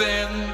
nothing.